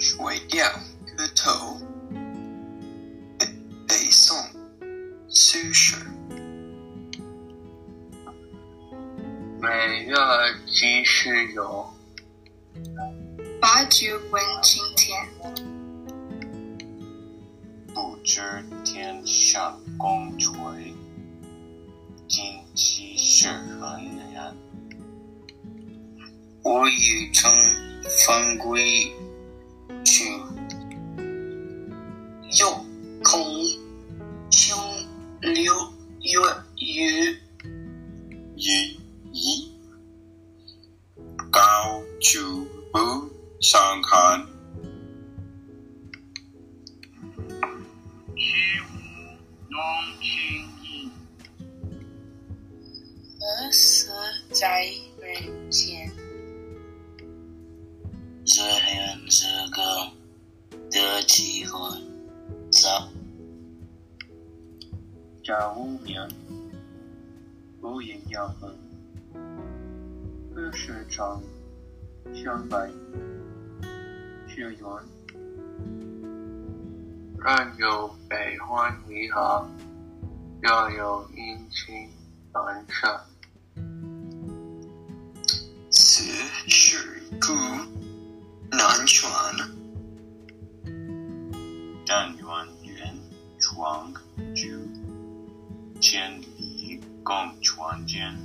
水调歌头，北北宋苏轼。每月几时有？把酒问青天。不知天上宫阙，今夕是何年？我欲乘风归处不胜寒。起舞弄清影，何时在人间？日恋日歌，得其欢。早甲午年，戊寅要分，二十长，相白，血缘。但有悲欢离合，要有阴晴难舍。此事古难全。但愿愿床居，千里共婵娟。